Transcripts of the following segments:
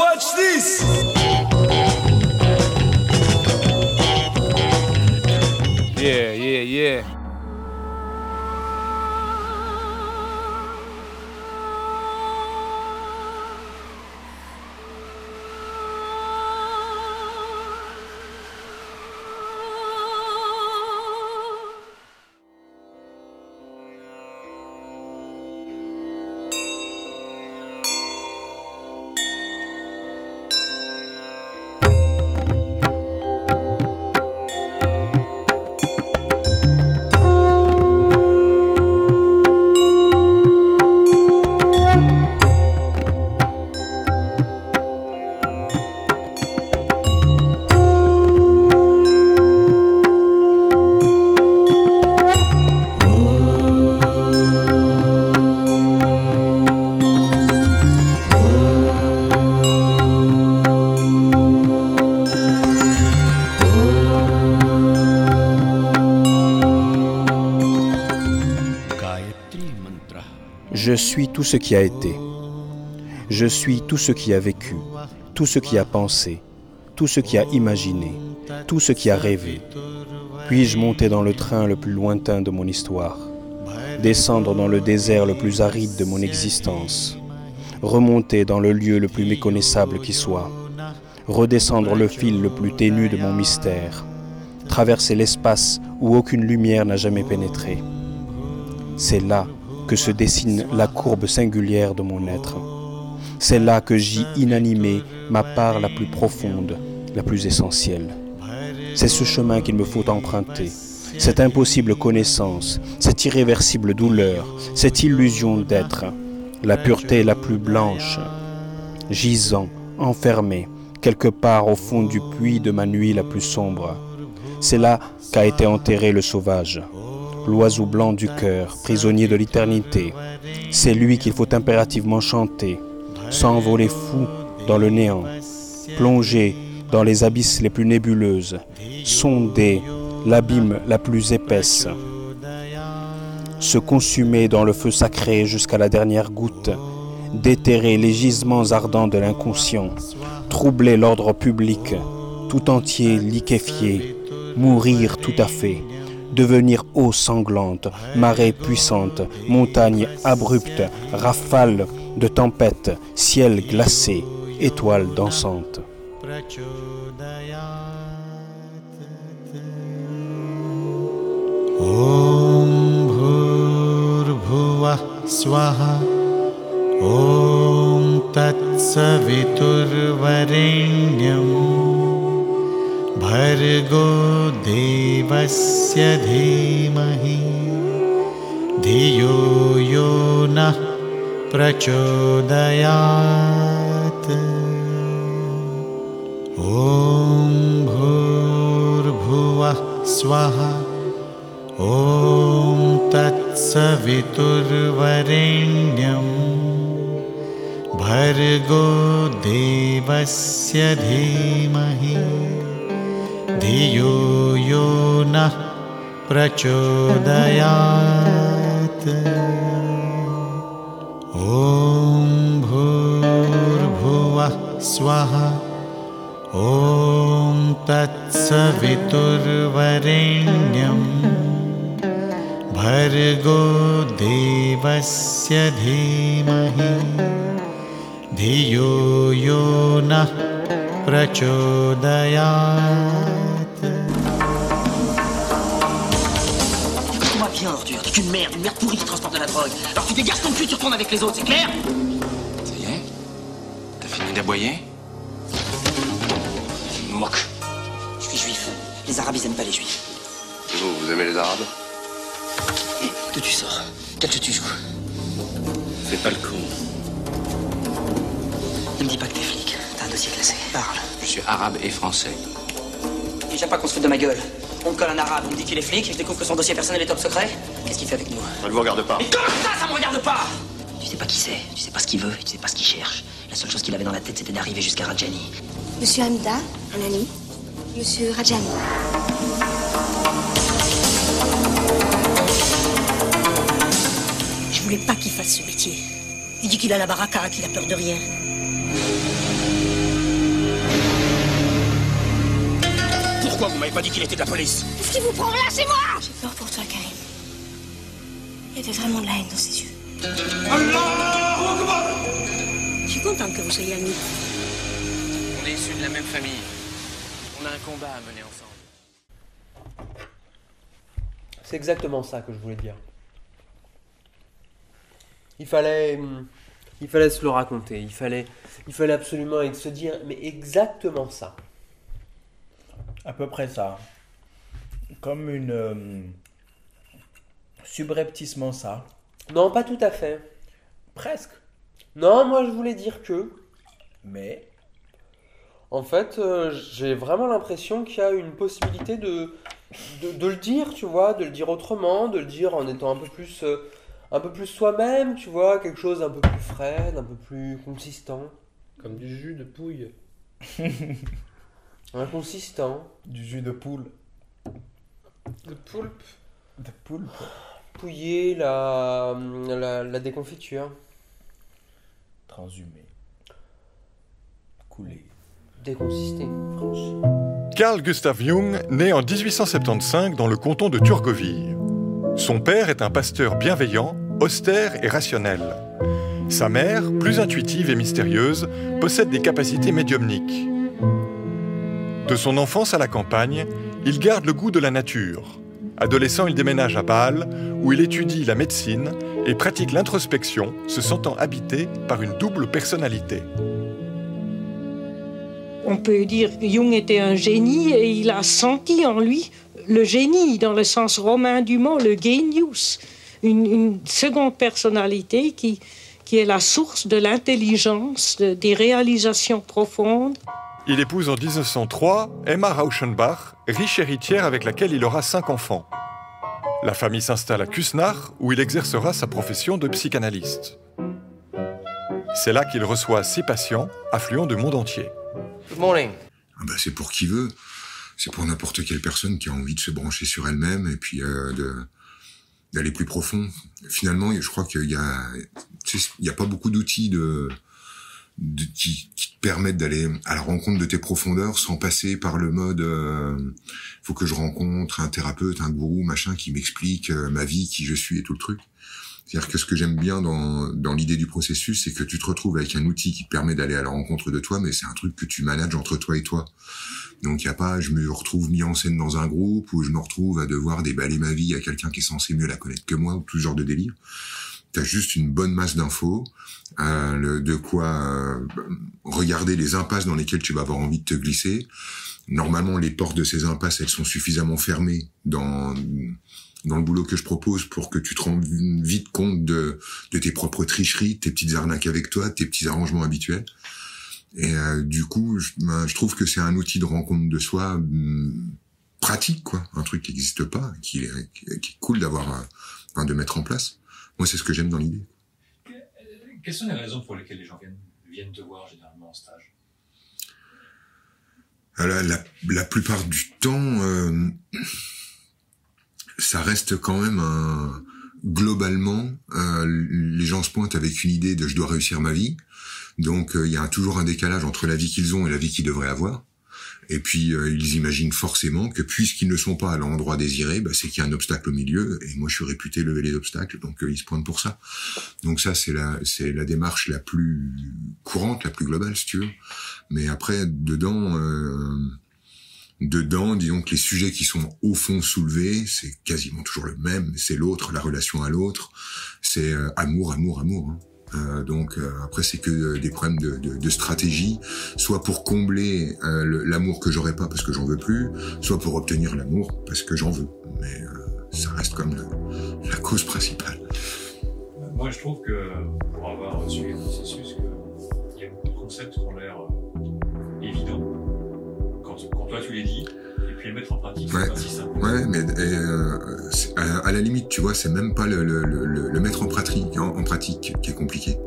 Watch this! Suis tout ce qui a été. Je suis tout ce qui a vécu, tout ce qui a pensé, tout ce qui a imaginé, tout ce qui a rêvé. Puis-je monter dans le train le plus lointain de mon histoire, descendre dans le désert le plus aride de mon existence, remonter dans le lieu le plus méconnaissable qui soit, redescendre le fil le plus ténu de mon mystère, traverser l'espace où aucune lumière n'a jamais pénétré. C'est là que se dessine la courbe singulière de mon être. C'est là que j'y inanimé ma part la plus profonde, la plus essentielle. C'est ce chemin qu'il me faut emprunter, cette impossible connaissance, cette irréversible douleur, cette illusion d'être, la pureté la plus blanche, gisant, enfermé, quelque part au fond du puits de ma nuit la plus sombre. C'est là qu'a été enterré le sauvage l'oiseau blanc du cœur, prisonnier de l'éternité. C'est lui qu'il faut impérativement chanter, s'envoler fou dans le néant, plonger dans les abysses les plus nébuleuses, sonder l'abîme la plus épaisse, se consumer dans le feu sacré jusqu'à la dernière goutte, déterrer les gisements ardents de l'inconscient, troubler l'ordre public, tout entier liquéfié, mourir tout à fait, devenir eau sanglante, marée puissante, montagne abrupte, rafale de tempête, ciel glacé, étoile dansante. भर्गो देवस्य धीमहि। धियो यो नः प्रचोदयात्। ॐ भूर्भुवः स्वः। ॐ तत्सवितुर्वरेण्यं भर्गो देवस्य धीमहि धियो यो नः प्रचोदयात्। ॐ भूर्भुवः स्वः ॐ तत्सवितुर्वरेण्यं भर्गो देवस्य धीमहि। धियो यो नः प्रचोदयात् Ordure, t'es qu'une merde, une merde pourrie qui transporte de la drogue. Alors tu dégages ton cul, tu retournes avec les autres, c'est clair Ça y est T'as fini d'aboyer Moque. Je suis juif. Les arabes, ils aiment pas les juifs. Vous, vous aimez les arabes d'où tu sors? Quel jeu tu joues C'est pas le coup. Ne me dis pas que t'es flic. T'as un dossier classé. Parle. Je suis arabe et français. Et j'aime pas qu'on se foute de ma gueule. On me colle un arabe, on me dit qu'il est flic, je découvre que son dossier personnel est top secret. Qu'est-ce qu'il fait avec nous Ça ne vous regarde pas. Mais comment ça, ça me regarde pas Tu sais pas qui c'est, tu sais pas ce qu'il veut, tu sais pas ce qu'il cherche. La seule chose qu'il avait dans la tête, c'était d'arriver jusqu'à Rajani. Monsieur Hamida, un ami. Monsieur Rajani. Je voulais pas qu'il fasse ce métier. Il dit qu'il a la baraka, qu'il a peur de rien. M'avez pas dit qu'il était de la police Qu'est-ce qui vous prend Lâchez-moi J'ai peur pour toi, Karim. Il y avait vraiment de la haine dans ses yeux. Je suis contente que vous soyez amis. On est issus de la même famille. On a un combat à mener ensemble. C'est exactement ça que je voulais dire. Il fallait, hum, il fallait se le raconter. Il fallait, il fallait absolument se dire, mais exactement ça. À peu près ça. Comme une. euh, subrepticement ça. Non, pas tout à fait. Presque. Non, moi je voulais dire que, Mais? en fait, euh, j'ai vraiment l'impression qu'il y a une possibilité de, de, de le dire, tu vois, de le dire autrement, de le dire en étant un peu plus, euh, un peu plus soi-même, tu vois, quelque chose un peu plus frais, un peu plus consistant. Comme du jus de pouille. Inconsistant. Du jus de poule. De poulpe. De poule. Pouiller la, la, la déconfiture. Transhumé. Coulé. Déconsister. Carl Gustav Jung naît en 1875 dans le canton de Turgovie. Son père est un pasteur bienveillant, austère et rationnel. Sa mère, plus intuitive et mystérieuse, possède des capacités médiumniques. De son enfance à la campagne, il garde le goût de la nature. Adolescent, il déménage à Bâle, où il étudie la médecine et pratique l'introspection, se sentant habité par une double personnalité. On peut dire que Jung était un génie et il a senti en lui le génie dans le sens romain du mot, le genius, une, une seconde personnalité qui, qui est la source de l'intelligence, de- des réalisations profondes. Il épouse en 1903 Emma Rauschenbach, riche héritière avec laquelle il aura cinq enfants. La famille s'installe à Kusnach, où il exercera sa profession de psychanalyste. C'est là qu'il reçoit six patients, affluents du monde entier. Good morning. Ah bah, c'est pour qui veut. C'est pour n'importe quelle personne qui a envie de se brancher sur elle-même et puis euh, d'aller plus profond. Finalement, je crois qu'il y a, tu sais, il y a pas beaucoup d'outils de, de- qui, qui permettent d'aller à la rencontre de tes profondeurs sans passer par le mode euh, faut que je rencontre un thérapeute, un gourou, machin qui m'explique euh, ma vie, qui je suis et tout le truc. C'est-à-dire que ce que j'aime bien dans, dans l'idée du processus, c'est que tu te retrouves avec un outil qui te permet d'aller à la rencontre de toi, mais c'est un truc que tu manages entre toi et toi. Donc il y a pas, je me retrouve mis en scène dans un groupe ou je me retrouve à devoir déballer ma vie à quelqu'un qui est censé mieux la connaître que moi ou tout genre de délire. T'as juste une bonne masse d'infos, euh, de quoi euh, regarder les impasses dans lesquelles tu vas avoir envie de te glisser. Normalement, les portes de ces impasses, elles sont suffisamment fermées dans dans le boulot que je propose pour que tu te rendes vite compte de, de tes propres tricheries, tes petites arnaques avec toi, tes petits arrangements habituels. Et euh, du coup, je, ben, je trouve que c'est un outil de rencontre de soi hum, pratique, quoi, un truc qui n'existe pas, qui, est- qui est cool d'avoir, euh, enfin, de mettre en place. Moi, c'est ce que j'aime dans l'idée. Quelles sont les raisons pour lesquelles les gens viennent, viennent te voir généralement en stage? La, la, la plupart du temps, euh, ça reste quand même un, globalement, euh, les gens se pointent avec une idée de je dois réussir ma vie. Donc euh, il y a toujours un décalage entre la vie qu'ils ont et la vie qu'ils devraient avoir. Et puis euh, ils imaginent forcément que puisqu'ils ne sont pas à l'endroit désiré, bah, c'est qu'il y a un obstacle au milieu. Et moi je suis réputé lever les obstacles, donc euh, ils se pointent pour ça. Donc ça c'est la c'est la démarche la plus courante, la plus globale si tu veux. Mais après dedans euh, dedans, disons que les sujets qui sont au fond soulevés, c'est quasiment toujours le même. C'est l'autre, la relation à l'autre. C'est euh, amour, amour, amour. hein. Euh, donc euh, après c'est que euh, des problèmes de, de, de stratégie, soit pour combler euh, l'amour que j'aurais pas parce que j'en veux plus, soit pour obtenir l'amour parce que j'en veux. Mais euh, ça reste comme le- la cause principale. Moi, je trouve que pour avoir suivi le processus, il y a beaucoup de concepts qui ont l'air évidents quand, quand toi tu les dis, puis les mettre en pratique, Ouais, mais euh, à, à la limite, tu vois, c'est même pas le, le, le, le mettre en pratique, en, en pratique qui est compliqué,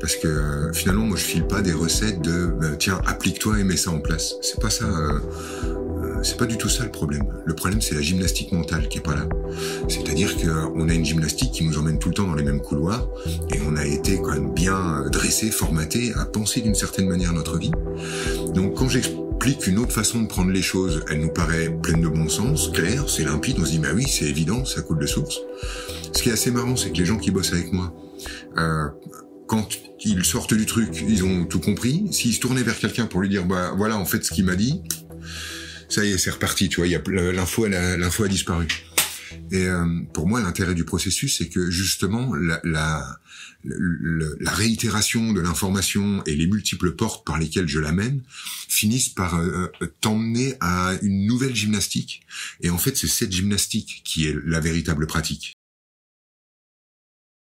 parce que euh, finalement, moi, je file pas des recettes de euh, tiens, applique-toi et mets ça en place. C'est pas ça. euh, c'est pas du tout ça le problème. Le problème, c'est la gymnastique mentale qui est pas là. C'est-à-dire qu'on a une gymnastique qui nous emmène tout le temps dans les mêmes couloirs, et on a été quand même bien dressé, formaté à penser d'une certaine manière notre vie. Donc, quand j'explique implique une autre façon de prendre les choses. Elle nous paraît pleine de bon sens, claire, c'est limpide. On se dit, bah oui, c'est évident, ça coule de source. Ce qui est assez marrant, c'est que les gens qui bossent avec moi, euh, quand ils sortent du truc, ils ont tout compris. S'ils se tournaient vers quelqu'un pour lui dire, bah voilà, en fait, ce qu'il m'a dit, ça y est, c'est reparti. Tu vois, l'info a disparu. Et euh, pour moi, l'intérêt du processus, c'est que justement, la, la, la réitération de l'information et les multiples portes par lesquelles je l'amène finissent par euh, euh, t'emmener à une nouvelle gymnastique. Et en fait, c'est cette gymnastique qui est la véritable pratique.